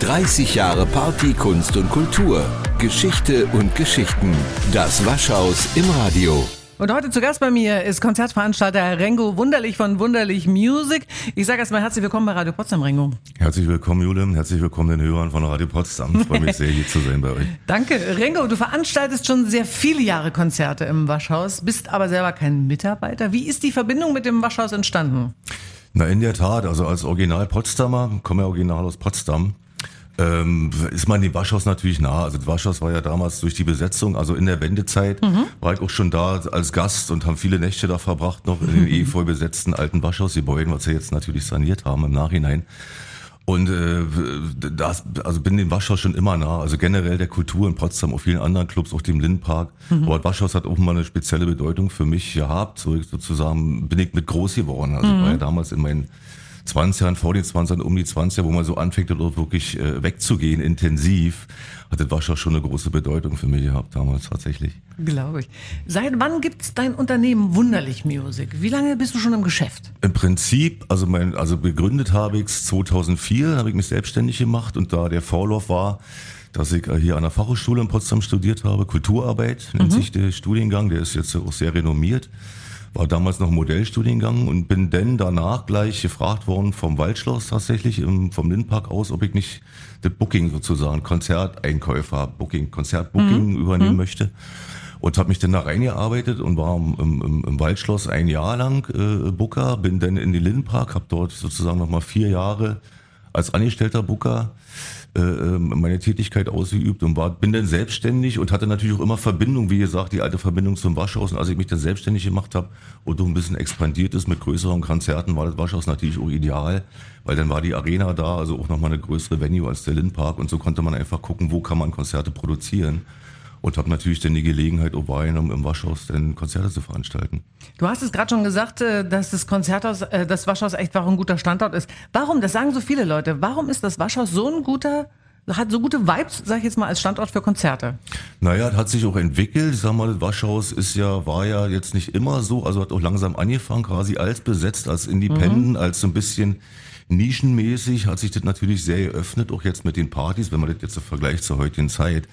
30 Jahre Party, Kunst und Kultur. Geschichte und Geschichten. Das Waschhaus im Radio. Und heute zu Gast bei mir ist Konzertveranstalter Rengo Wunderlich von Wunderlich Music. Ich sage erstmal herzlich willkommen bei Radio Potsdam, Rengo. Herzlich willkommen, Jule. Herzlich willkommen den Hörern von Radio Potsdam. Ich freue mich sehr, hier zu sein bei euch. Danke. Rengo, du veranstaltest schon sehr viele Jahre Konzerte im Waschhaus, bist aber selber kein Mitarbeiter. Wie ist die Verbindung mit dem Waschhaus entstanden? Na, in der Tat. Also als Original Potsdamer, komme ja original aus Potsdam, ähm, ist man dem Waschhaus natürlich nah. Also das Waschhaus war ja damals durch die Besetzung, also in der Wendezeit, mhm. war ich auch schon da als Gast und haben viele Nächte da verbracht, noch in den eh voll besetzten alten Waschhausgebäuden, was sie jetzt natürlich saniert haben im Nachhinein. Und äh, das, also bin dem Waschhaus schon immer nah. Also generell der Kultur in Potsdam, auch vielen anderen Clubs, auch dem Lindenpark. Mhm. Aber das Waschhaus hat auch immer eine spezielle Bedeutung für mich gehabt. So sozusagen bin ich mit groß geworden. Also mhm. ich war ja damals in meinen 20 Jahren, vor den 20 Jahren, um die 20 Jahre, wo man so anfängt, dort wirklich äh, wegzugehen, intensiv, hat das Waschhaus schon eine große Bedeutung für mich gehabt damals tatsächlich. Glaube ich. Seit wann gibt's dein Unternehmen Wunderlich Music? Wie lange bist du schon im Geschäft? Im Prinzip, also mein, also gegründet habe ich 2004, habe ich mich selbstständig gemacht und da der Vorlauf war, dass ich äh, hier an der Fachhochschule in Potsdam studiert habe, Kulturarbeit nennt mhm. sich der Studiengang, der ist jetzt auch sehr renommiert war damals noch Modellstudiengang und bin dann danach gleich gefragt worden vom Waldschloss tatsächlich, im, vom Lindpark aus, ob ich nicht das Booking sozusagen, Konzerteinkäufer, Booking, Konzertbooking mhm. übernehmen mhm. möchte. Und habe mich dann da reingearbeitet und war im, im, im Waldschloss ein Jahr lang äh, Booker, bin dann in den Lindenpark, habe dort sozusagen nochmal vier Jahre als angestellter Booker äh, ähm, meine Tätigkeit ausgeübt und war, bin dann selbstständig und hatte natürlich auch immer Verbindung, wie gesagt, die alte Verbindung zum Waschhaus. Und als ich mich dann selbstständig gemacht habe und ein bisschen expandiert ist mit größeren Konzerten, war das Waschhaus natürlich auch ideal, weil dann war die Arena da, also auch nochmal eine größere Venue als der Lindpark und so konnte man einfach gucken, wo kann man Konzerte produzieren und habe natürlich dann die Gelegenheit auch wahrgenommen, im Waschhaus dann Konzerte zu veranstalten. Du hast es gerade schon gesagt, äh, dass das Konzerthaus, äh, das Waschhaus echt auch ein guter Standort ist. Warum? Das sagen so viele Leute. Warum ist das Waschhaus so ein guter hat so gute Vibes, sag ich jetzt mal, als Standort für Konzerte. Naja, hat sich auch entwickelt. Ich sag mal, das Waschhaus ist ja, war ja jetzt nicht immer so, also hat auch langsam angefangen, quasi als besetzt, als Independent, mhm. als so ein bisschen nischenmäßig, hat sich das natürlich sehr geöffnet, auch jetzt mit den Partys, wenn man das jetzt so vergleicht zur heutigen Zeit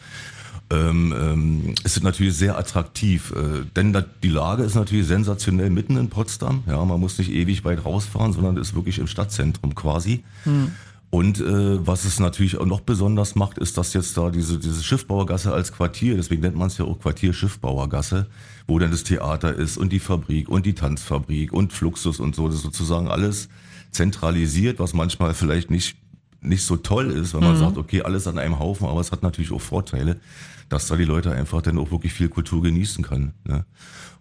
ähm, ähm, ist es natürlich sehr attraktiv. Äh, denn da, die Lage ist natürlich sensationell mitten in Potsdam. Ja, man muss nicht ewig weit rausfahren, sondern ist wirklich im Stadtzentrum quasi. Hm. Und äh, was es natürlich auch noch besonders macht, ist, dass jetzt da diese, diese Schiffbauergasse als Quartier, deswegen nennt man es ja auch Quartier Schiffbauergasse, wo dann das Theater ist und die Fabrik und die Tanzfabrik und Fluxus und so, das ist sozusagen alles zentralisiert, was manchmal vielleicht nicht nicht so toll ist, wenn man mhm. sagt, okay, alles an einem Haufen, aber es hat natürlich auch Vorteile dass da die Leute einfach dann auch wirklich viel Kultur genießen können. Ne?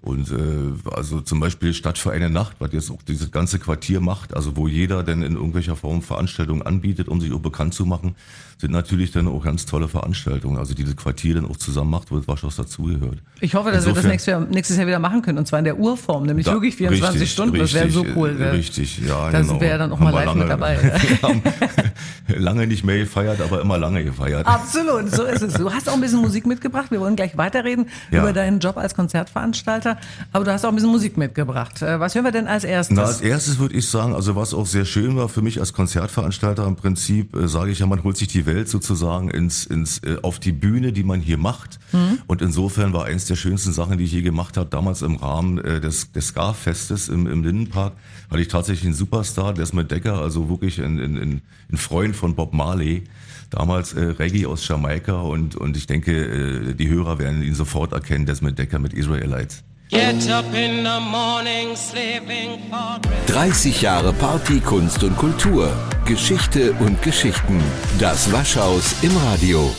Und äh, also zum Beispiel Stadtvereine Nacht, was jetzt auch dieses ganze Quartier macht, also wo jeder dann in irgendwelcher Form Veranstaltungen anbietet, um sich auch bekannt zu machen, sind natürlich dann auch ganz tolle Veranstaltungen. Also dieses Quartier dann auch zusammen macht, wo das Waschhaus dazugehört. Ich hoffe, dass Insofern, wir das nächstes Jahr, nächstes Jahr wieder machen können und zwar in der Urform, nämlich da, wirklich 24 richtig, Stunden. Das wäre so cool. Wär. Richtig, ja. Da genau. wäre dann auch mal live mit dabei. lange nicht mehr gefeiert, aber immer lange gefeiert. Absolut, so ist es. Du hast auch ein bisschen Musik mitgebracht. Wir wollen gleich weiterreden ja. über deinen Job als Konzertveranstalter. Aber du hast auch ein bisschen Musik mitgebracht. Äh, was hören wir denn als erstes? Na, als erstes würde ich sagen, also was auch sehr schön war für mich als Konzertveranstalter im Prinzip, äh, sage ich ja, man holt sich die Welt sozusagen ins, ins, äh, auf die Bühne, die man hier macht. Mhm. Und insofern war eins der schönsten Sachen, die ich je gemacht habe, damals im Rahmen äh, des, des Scar-Festes im, im Lindenpark, hatte ich tatsächlich einen Superstar, Desmond Decker, also wirklich ein, ein, ein Freund von Bob Marley damals äh, Reggae aus Jamaika und, und ich denke, äh, die Hörer werden ihn sofort erkennen, Desmond Decker mit Israelites. 30 Jahre Party, Kunst und Kultur. Geschichte und Geschichten. Das Waschhaus im Radio.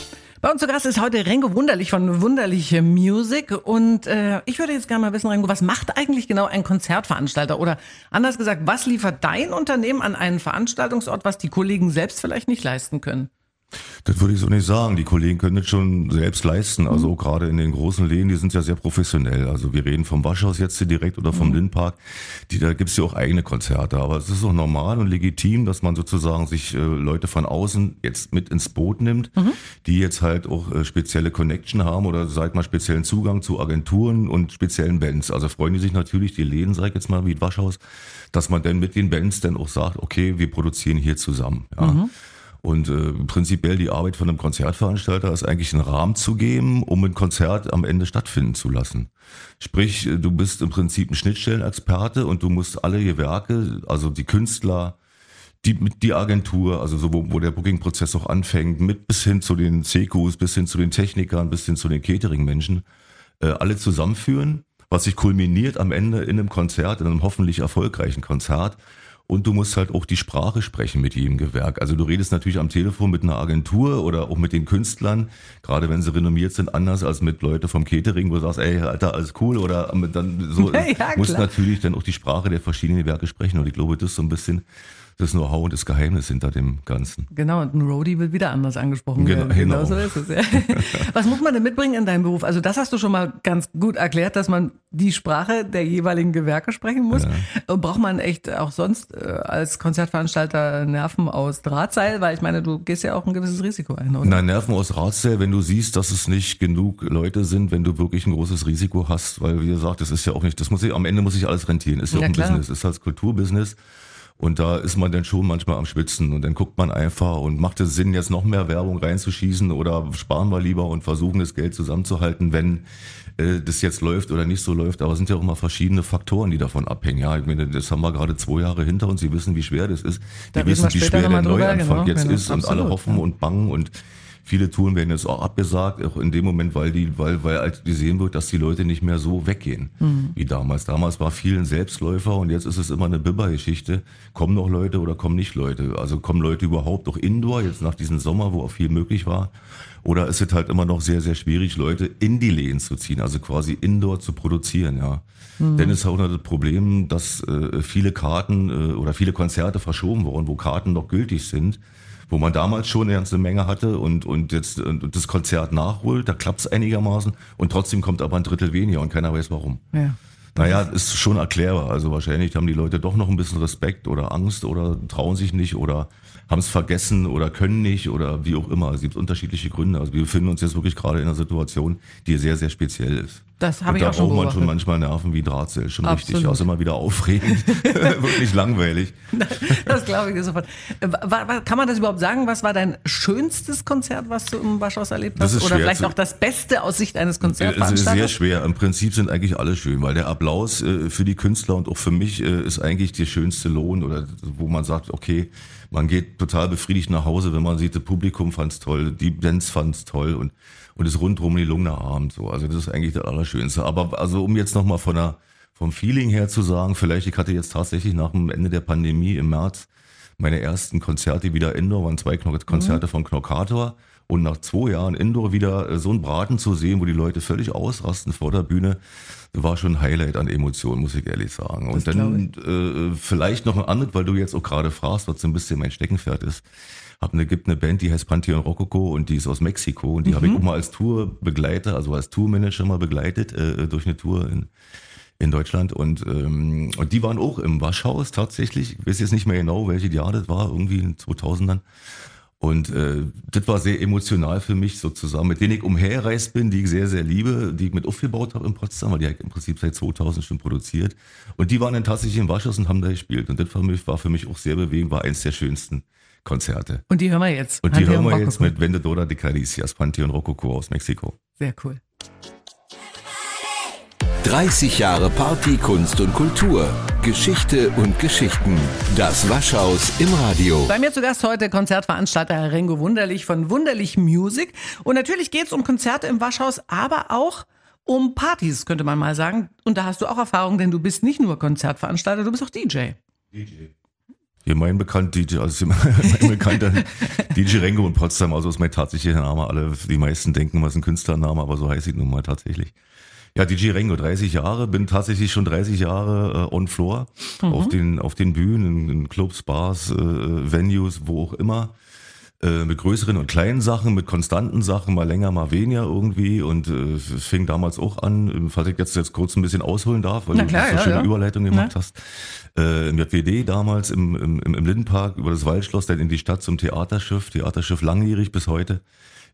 Bei uns zu Gast ist heute Rengo Wunderlich von Wunderliche Music. Und äh, ich würde jetzt gerne mal wissen, Rengo, was macht eigentlich genau ein Konzertveranstalter? Oder anders gesagt, was liefert dein Unternehmen an einen Veranstaltungsort, was die Kollegen selbst vielleicht nicht leisten können? Das würde ich so nicht sagen. Die Kollegen können das schon selbst leisten. Also mhm. gerade in den großen Läden, die sind ja sehr professionell. Also wir reden vom Waschhaus jetzt hier direkt oder vom mhm. Lindpark. Die, da gibt's ja auch eigene Konzerte. Aber es ist auch normal und legitim, dass man sozusagen sich äh, Leute von außen jetzt mit ins Boot nimmt, mhm. die jetzt halt auch äh, spezielle Connection haben oder sag mal speziellen Zugang zu Agenturen und speziellen Bands. Also freuen die sich natürlich, die Läden, sag ich jetzt mal, wie Waschhaus, dass man dann mit den Bands dann auch sagt, okay, wir produzieren hier zusammen. Ja. Und äh, prinzipiell die Arbeit von einem Konzertveranstalter ist eigentlich einen Rahmen zu geben, um ein Konzert am Ende stattfinden zu lassen. Sprich, du bist im Prinzip ein Schnittstellenexperte und du musst alle Gewerke, also die Künstler, die, die Agentur, also so, wo, wo der Booking-Prozess auch anfängt, mit bis hin zu den CQs, bis hin zu den Technikern, bis hin zu den Catering-Menschen, äh, alle zusammenführen, was sich kulminiert am Ende in einem Konzert, in einem hoffentlich erfolgreichen Konzert und du musst halt auch die Sprache sprechen mit jedem Gewerk. Also du redest natürlich am Telefon mit einer Agentur oder auch mit den Künstlern, gerade wenn sie renommiert sind, anders als mit Leuten vom Catering, wo du sagst, ey, Alter, alles cool. Oder dann so ja, musst natürlich dann auch die Sprache der verschiedenen Gewerke sprechen. Und ich glaube, das ist so ein bisschen das Know-how und das Geheimnis hinter dem Ganzen. Genau, und ein Roadie wird wieder anders angesprochen genau, werden. Genau, so ist es. Ja. Was muss man denn mitbringen in deinem Beruf? Also das hast du schon mal ganz gut erklärt, dass man die Sprache der jeweiligen Gewerke sprechen muss. Ja. Braucht man echt auch sonst äh, als Konzertveranstalter Nerven aus Drahtseil? Weil ich meine, du gehst ja auch ein gewisses Risiko ein, oder? Nein, Nerven aus Drahtseil, wenn du siehst, dass es nicht genug Leute sind, wenn du wirklich ein großes Risiko hast, weil wie gesagt, das ist ja auch nicht, das muss ich, am Ende muss ich alles rentieren, ist ja, ja auch ein klar. Business, ist halt Kulturbusiness. Und da ist man dann schon manchmal am Schwitzen und dann guckt man einfach und macht es Sinn, jetzt noch mehr Werbung reinzuschießen oder sparen wir lieber und versuchen das Geld zusammenzuhalten, wenn äh, das jetzt läuft oder nicht so läuft. Aber es sind ja auch immer verschiedene Faktoren, die davon abhängen. Ja, ich meine, das haben wir gerade zwei Jahre hinter uns. Sie wissen, wie schwer das ist. Die da wissen, wie schwer der Neuanfang genau, jetzt genau, ist absolut, und alle hoffen ja. und bangen und Viele Touren werden jetzt auch abgesagt, auch in dem Moment, weil die, weil, weil halt gesehen wird, dass die Leute nicht mehr so weggehen mhm. wie damals. Damals war vielen Selbstläufer und jetzt ist es immer eine Bibber-Geschichte. Kommen noch Leute oder kommen nicht Leute? Also kommen Leute überhaupt noch indoor, jetzt nach diesem Sommer, wo auch viel möglich war? Oder ist es halt immer noch sehr, sehr schwierig, Leute in die Lehen zu ziehen, also quasi indoor zu produzieren, ja. Mhm. Denn es ist auch noch das Problem, dass äh, viele Karten äh, oder viele Konzerte verschoben wurden, wo Karten noch gültig sind wo man damals schon eine ganze Menge hatte und, und jetzt und das Konzert nachholt, da klappt es einigermaßen und trotzdem kommt aber ein Drittel weniger und keiner weiß warum. Ja. Naja, ist schon erklärbar. Also wahrscheinlich haben die Leute doch noch ein bisschen Respekt oder Angst oder trauen sich nicht oder haben es vergessen oder können nicht oder wie auch immer. Es gibt unterschiedliche Gründe. Also wir befinden uns jetzt wirklich gerade in einer Situation, die sehr, sehr speziell ist. Das habe ich auch schon Da braucht man schon manchmal Nerven wie Drahtseil, schon Absolut. richtig. Also immer wieder aufregend, wirklich langweilig. Das glaube ich dir sofort. Äh, kann man das überhaupt sagen? Was war dein schönstes Konzert, was du im Waschhaus erlebt hast? Oder vielleicht zu, auch das Beste aus Sicht eines Konzertveranstalters? Es ist sehr schwer. Im Prinzip sind eigentlich alle schön, weil der Applaus äh, für die Künstler und auch für mich äh, ist eigentlich der schönste Lohn oder wo man sagt, okay, man geht total befriedigt nach Hause, wenn man sieht, das Publikum fand's toll, die Bands fand's toll und und es rundherum die gelungener Abend so. Also das ist eigentlich das Allerschönste. Aber also um jetzt nochmal von der vom Feeling her zu sagen, vielleicht ich hatte jetzt tatsächlich nach dem Ende der Pandemie im März meine ersten Konzerte wieder Indoor, waren zwei Konzerte mhm. von Knockator und nach zwei Jahren Indoor wieder äh, so einen Braten zu sehen, wo die Leute völlig ausrasten vor der Bühne, war schon ein Highlight an Emotionen, muss ich ehrlich sagen. Das und dann äh, vielleicht noch ein anderes, weil du jetzt auch gerade fragst, was so ein bisschen mein Steckenpferd ist. Hab eine, gibt eine Band, die heißt Pantheon Rococo und die ist aus Mexiko und die mhm. habe ich auch mal als Tourbegleiter, also als Tourmanager mal begleitet äh, durch eine Tour in, in Deutschland und, ähm, und die waren auch im Waschhaus tatsächlich. Ich weiß jetzt nicht mehr genau, welche Jahr das war, irgendwie in 2000ern. Und äh, das war sehr emotional für mich sozusagen, mit denen ich umherreist bin, die ich sehr, sehr liebe, die ich mit aufgebaut habe in Potsdam, weil die habe ich im Prinzip seit 2000 schon produziert. Und die waren dann tatsächlich im Waschhaus und haben da gespielt. Und das war, mich, war für mich auch sehr bewegend, war eins der schönsten Konzerte. Und die hören wir jetzt. Und die Pantheon hören wir Rococo. jetzt mit Vendedora de Caricias, Pantheon Rococo aus Mexiko. Sehr cool. 30 Jahre Party, Kunst und Kultur. Geschichte und Geschichten. Das Waschhaus im Radio. Bei mir zu Gast heute Konzertveranstalter Herr Rengo Wunderlich von Wunderlich Music. Und natürlich geht es um Konzerte im Waschhaus, aber auch um Partys, könnte man mal sagen. Und da hast du auch Erfahrung, denn du bist nicht nur Konzertveranstalter, du bist auch DJ. DJ. Ja, mein bekannter DJ, also mein bekannter DJ Rengo in Potsdam, also ist mein tatsächlicher Name. Alle, die meisten denken, was ein Künstlername, aber so heiße ich nun mal tatsächlich. Ja, DJ Rengo, 30 Jahre, bin tatsächlich schon 30 Jahre äh, on floor, mhm. auf den auf den Bühnen, in, Clubs, Bars, äh, Venues, wo auch immer. Äh, mit größeren und kleinen Sachen, mit konstanten Sachen, mal länger, mal weniger irgendwie. Und äh, fing damals auch an, falls ich jetzt, jetzt kurz ein bisschen ausholen darf, weil Na klar, du so ja, schöne ja. Überleitung gemacht Na. hast. Äh, Im JWD damals im, im, im Lindenpark über das Waldschloss, dann in die Stadt zum Theaterschiff, Theaterschiff langjährig bis heute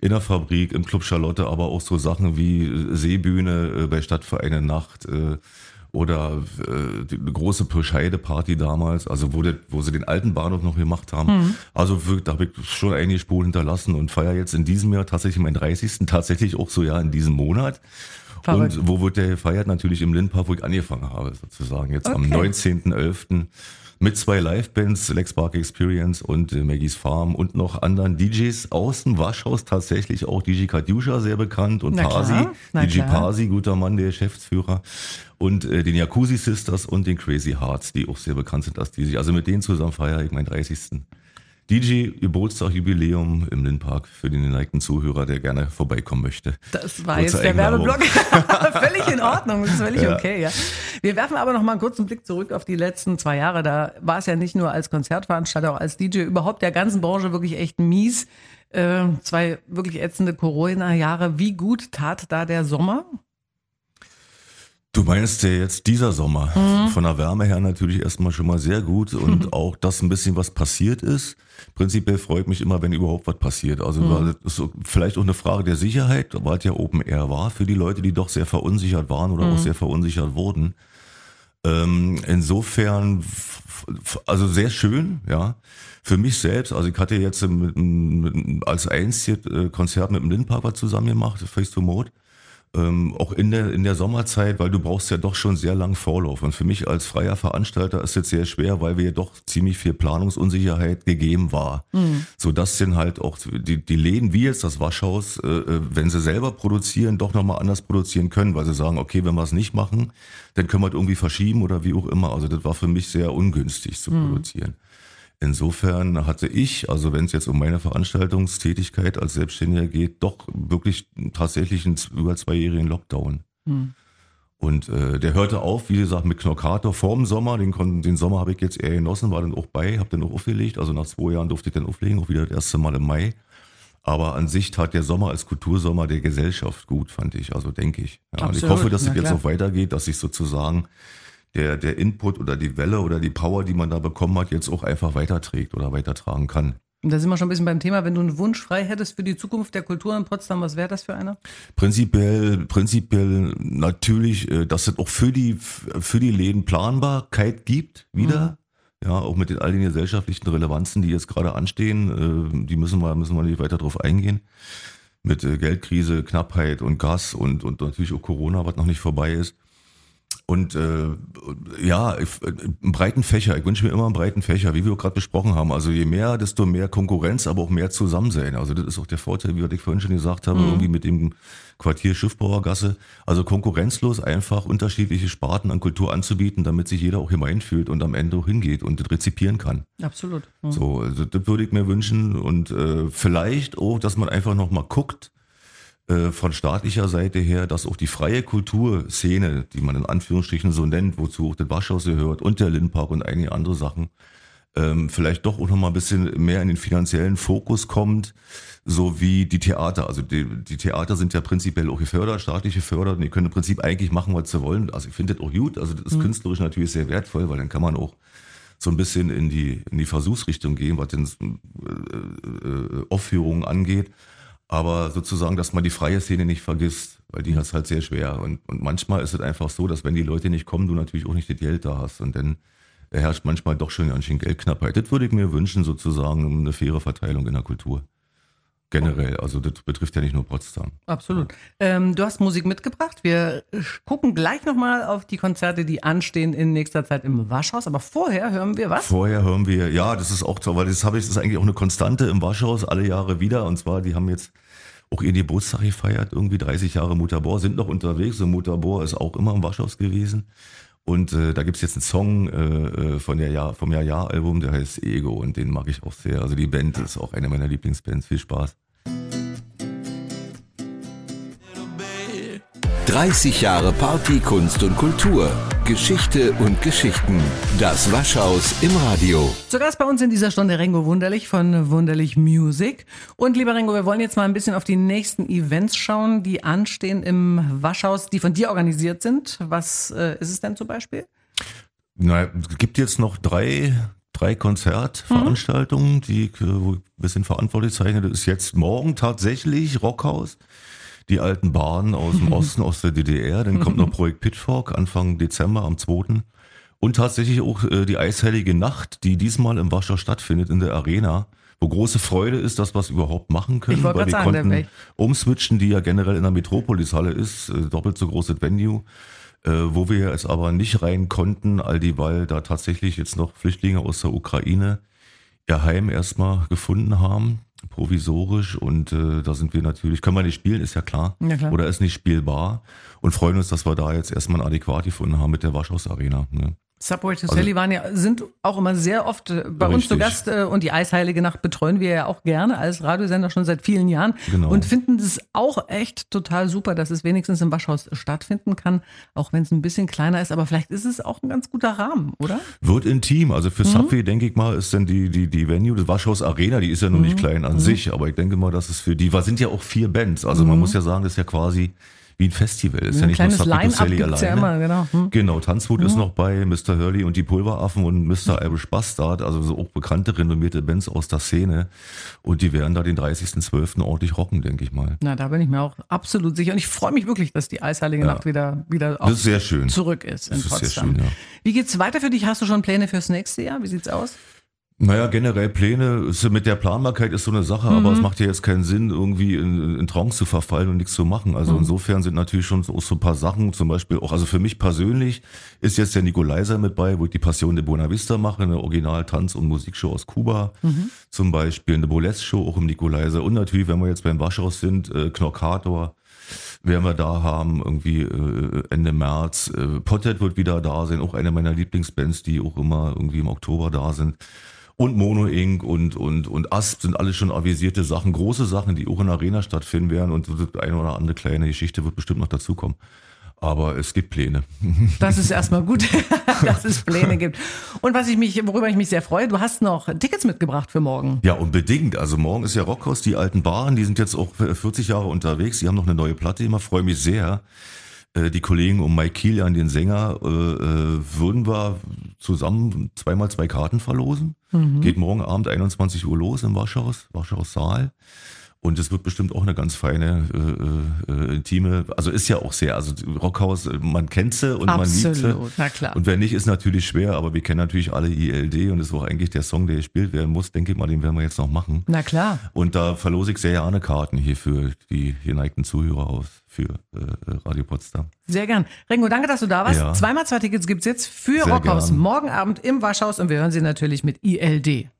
in der Fabrik, im Club Charlotte, aber auch so Sachen wie Seebühne äh, bei Stadtvereine Nacht äh, oder äh, die große Pirscheide-Party damals, also wo, de, wo sie den alten Bahnhof noch gemacht haben. Mhm. Also wirklich, da habe ich schon einige Spuren hinterlassen und feiere jetzt in diesem Jahr tatsächlich meinen 30. tatsächlich auch so ja in diesem Monat. Verrückt. Und wo wird der gefeiert? Natürlich im Lindpark, wo ich angefangen habe, sozusagen. Jetzt am Okay. 19.11. mit zwei Livebands, Lex Park Experience und äh, Maggie's Farm und noch anderen DJs aus dem Waschhaus, tatsächlich auch DJ Kadjuscha, sehr bekannt, und Na klar, Parsi, na DJ klar. Parsi, guter Mann, der Geschäftsführer, und äh, den Jacuzzi Sisters und den Crazy Hearts, die auch sehr bekannt sind als DJ. Also mit denen zusammen feiere ich meinen 30. DJ Geburtstag Jubiläum im Lindpark für den geneigten Zuhörer, der gerne vorbeikommen möchte. Das war Kurze jetzt der. Werbeblock. völlig in Ordnung, das ist völlig okay. Ja. Wir werfen aber noch mal einen kurzen Blick zurück auf die letzten zwei Jahre. Da war es ja nicht nur als Konzertveranstalter, auch als DJ, überhaupt der ganzen Branche wirklich echt mies. Äh, zwei wirklich ätzende Corona-Jahre. Wie gut tat da der Sommer? Du meinst ja jetzt dieser Sommer. Mhm. Von der Wärme her natürlich erstmal schon mal sehr gut und auch, dass ein bisschen was passiert ist. Prinzipiell freut mich immer, wenn überhaupt was passiert. Also Mhm. das vielleicht auch eine Frage der Sicherheit, weil es ja Open Air war, für die Leute, die doch sehr verunsichert waren oder auch Mhm. sehr verunsichert wurden. Ähm, insofern, also sehr schön, ja. Für mich selbst, also ich hatte jetzt mit, mit, als einziges äh, Konzert mit dem Lindpark was zusammen gemacht, Face to Mode. Ähm, auch in der, in der Sommerzeit, weil du brauchst ja doch schon sehr lang Vorlauf. Und für mich als freier Veranstalter ist jetzt sehr schwer, weil wir ja doch ziemlich viel Planungsunsicherheit gegeben war. So dass dann halt auch die, die Läden wie jetzt das Waschhaus, äh, äh, wenn sie selber produzieren, doch nochmal anders produzieren können, weil sie sagen, okay, wenn wir es nicht machen, dann können wir es irgendwie verschieben oder wie auch immer. Also das war für mich sehr ungünstig zu produzieren. Insofern hatte ich, also wenn es jetzt um meine Veranstaltungstätigkeit als Selbstständiger geht, doch wirklich tatsächlich einen über zweijährigen Lockdown. Und äh, der hörte auf, wie gesagt, mit Knockator vorm Sommer. Den, kon- den Sommer habe ich jetzt eher genossen, war dann auch bei, habe dann auch aufgelegt. Also nach zwei Jahren durfte ich dann auflegen, auch wieder das erste Mal im Mai. Aber an sich tat der Sommer als Kultursommer der Gesellschaft gut, fand ich. Also denke ich. Ja, und ich hoffe, dass es jetzt auch weitergeht, dass sich sozusagen der, der Input oder die Welle oder die Power, die man da bekommen hat, jetzt auch einfach weiterträgt oder weitertragen kann. Und da sind wir schon ein bisschen beim Thema. Wenn du einen Wunsch frei hättest für die Zukunft der Kultur in Potsdam, was wäre das für einer? Prinzipiell, prinzipiell natürlich, äh, dass es auch für die, für die Läden Planbarkeit gibt, wieder. Ja, auch mit den all den gesellschaftlichen Relevanzen, die jetzt gerade anstehen, äh, die müssen wir, müssen wir nicht weiter drauf eingehen. Mit äh, Geldkrise, Knappheit und Gas und, und natürlich auch Corona, was noch nicht vorbei ist. Und äh, ja, ich, einen breiten Fächer. Ich wünsche mir immer einen breiten Fächer, wie wir auch gerade besprochen haben. Also je mehr, desto mehr Konkurrenz, aber auch mehr Zusammensein. Also das ist auch der Vorteil, wie ich vorhin schon gesagt habe, irgendwie mit dem Quartier Schiffbauergasse. Also konkurrenzlos einfach unterschiedliche Sparten an Kultur anzubieten, damit sich jeder auch hineinfühlt und am Ende auch hingeht und das rezipieren kann. Absolut. Mhm. So, also das würde ich mir wünschen und äh, vielleicht auch, dass man einfach noch mal guckt von staatlicher Seite her, dass auch die freie Kulturszene, die man in Anführungsstrichen so nennt, wozu auch das Waschhaus gehört und der Lindpark und einige andere Sachen, ähm, vielleicht doch auch noch mal ein bisschen mehr in den finanziellen Fokus kommt, so wie die Theater. Also die, die Theater sind ja prinzipiell auch gefördert, staatlich gefördert und die können im Prinzip eigentlich machen, was sie wollen. Also ich finde das auch gut, also das ist künstlerisch natürlich sehr wertvoll, weil dann kann man auch so ein bisschen in die, in die Versuchsrichtung gehen, was den äh, äh, Aufführungen angeht. Aber sozusagen, dass man die freie Szene nicht vergisst, weil die hat es halt sehr schwer. Und, und manchmal ist es einfach so, dass wenn die Leute nicht kommen, du natürlich auch nicht das Geld da hast. Und dann herrscht manchmal doch schon ganz schön Geldknappheit. Das würde ich mir wünschen, sozusagen, eine faire Verteilung in der Kultur. Generell, also das betrifft ja nicht nur Potsdam. Absolut. Ähm, du hast Musik mitgebracht. Wir gucken gleich nochmal auf die Konzerte, die anstehen in nächster Zeit im Waschhaus. Aber vorher hören wir was? Vorher hören wir, ja, das ist auch toll, weil das habe ich, das ist eigentlich auch eine Konstante im Waschhaus alle Jahre wieder. Und zwar, die haben jetzt auch ihren Geburtstag gefeiert, irgendwie 30 Jahre Mutterbohr, sind noch unterwegs und Mutterbohr ist auch immer im Waschhaus gewesen. Und äh, da gibt's jetzt einen Song äh, äh, von der Jahr, vom Ja-Ja-Album, der heißt Ego und den mag ich auch sehr. Also die Band ist auch eine meiner Lieblingsbands. Viel Spaß. 30 Jahre Party, Kunst und Kultur. Geschichte und Geschichten. Das Waschhaus im Radio. Zu Gast bei uns in dieser Stunde Rengo Wunderlich von Wunderlich Music. Und lieber Rengo, wir wollen jetzt mal ein bisschen auf die nächsten Events schauen, die anstehen im Waschhaus, die von dir organisiert sind. Was äh, ist es denn zum Beispiel? Na, es gibt jetzt noch drei, drei Konzertveranstaltungen, die ich, äh, wo ich ein bisschen verantwortlich zeichne. Das ist jetzt morgen tatsächlich Rockhaus die alten Bahnen aus dem Osten, aus der DDR. Dann kommt noch Projekt Pitchfork Anfang Dezember am 2. Und tatsächlich auch äh, die Eisheilige Nacht, die diesmal im Warschau stattfindet in der Arena wo große Freude ist, dass wir es überhaupt machen können, Ich weil wir sagen, konnten umswitchen, die ja generell in der Metropolis-Halle ist, äh, doppelt so großes Venue, äh, wo wir jetzt aber nicht rein konnten, all die, weil da tatsächlich jetzt noch Flüchtlinge aus der Ukraine ihr Heim erstmal gefunden haben, provisorisch und äh, da sind wir natürlich, können wir nicht spielen, ist ja klar, Ja, klar. oder ist nicht spielbar und freuen uns, dass wir da jetzt erstmal ein Adäquat gefunden haben mit der Waschhaus Arena. Ne? Subway to Sally waren ja, sind auch immer sehr oft äh, bei uns zu Richtig. Gast äh, und die Eisheilige Nacht betreuen wir ja auch gerne als Radiosender schon seit vielen Jahren Genau. und finden es auch echt total super, dass es wenigstens im Waschhaus stattfinden kann, auch wenn es ein bisschen kleiner ist, aber vielleicht ist es auch ein ganz guter Rahmen, oder? Wird intim. Also für Subway, denke ich mal, ist dann die, die, die Venue, das Waschhaus Arena, die ist ja noch nicht klein an sich, aber ich denke mal, dass es für die, was sind ja auch vier Bands. Also man muss ja sagen, das ist ja quasi wie ein Festival. Ist ja ein nicht nur kleines to Line-Up gibt's ja alleine. immer, genau. Hm. Genau, Tanzwut ist noch bei Mr. Hurley und die Pulveraffen und Mr. Irish Bastard, also so auch bekannte, renommierte Bands aus der Szene. Und die werden da den 30.12. ordentlich rocken, denke ich mal. Na, da bin ich mir auch absolut sicher und ich freue mich wirklich, dass die Eisheilige Nacht wieder, wieder schön. zurück ist in Das ist sehr Potsdam. schön, ja. Wie geht's weiter für dich? Hast du schon Pläne fürs nächste Jahr? Wie sieht's aus? Naja, generell Pläne, ist, mit der Planbarkeit ist so eine Sache, aber es macht ja jetzt keinen Sinn, irgendwie in, in Trance zu verfallen und nichts zu machen. Also insofern sind natürlich schon so, so ein paar Sachen, zum Beispiel auch, also für mich persönlich ist jetzt der Nikolaiser mit bei, wo ich die Passion de Buena Vista mache, eine Original-Tanz- und Musikshow aus Kuba. Zum Beispiel eine Burlesque-Show auch im Nikolaiser. Und natürlich, wenn wir jetzt beim Waschhaus sind, äh, Knockator werden wir da haben, irgendwie äh, Ende März. Äh, Pottet wird wieder da sein, auch eine meiner Lieblingsbands, die auch immer irgendwie im Oktober da sind. Und Mono Inc. und, und, und Asp sind alles schon avisierte Sachen, große Sachen, die auch in der Arena stattfinden werden und eine oder andere kleine Geschichte wird bestimmt noch dazukommen. Aber es gibt Pläne. Das ist erstmal gut, dass es Pläne gibt. Und was ich mich, worüber ich mich sehr freue, du hast noch Tickets mitgebracht für morgen. Ja, unbedingt. Also morgen ist ja Rockhaus, die alten Baren, die sind jetzt auch 40 Jahre unterwegs, die haben noch eine neue Platte, immer freue mich sehr. Äh, Die Kollegen um Mike Kilian, den Sänger, äh, äh, würden wir zusammen zweimal zwei Karten verlosen. Geht morgen Abend 21 Uhr los im Waschhaus, Waschhaus Saal. Und es wird bestimmt auch eine ganz feine, äh, äh, intime, also ist ja auch sehr, also Rockhaus, äh, man kennt sie und man liebt sie. Absolut, na klar. Und wer nicht, ist natürlich schwer, aber wir kennen natürlich alle ILD und das ist auch eigentlich der Song, der gespielt werden muss, denke ich mal, den werden wir jetzt noch machen. Na klar. Und da verlose ich sehr gerne Karten hier für die geneigten Zuhörer aus, für äh, Radio Potsdam. Sehr gern. Rengo, danke, dass du da warst. Ja. Zweimal zwei Tickets gibt's jetzt für Sehr Rockhaus gern. morgen Abend im Waschhaus und wir hören sie natürlich mit ILD.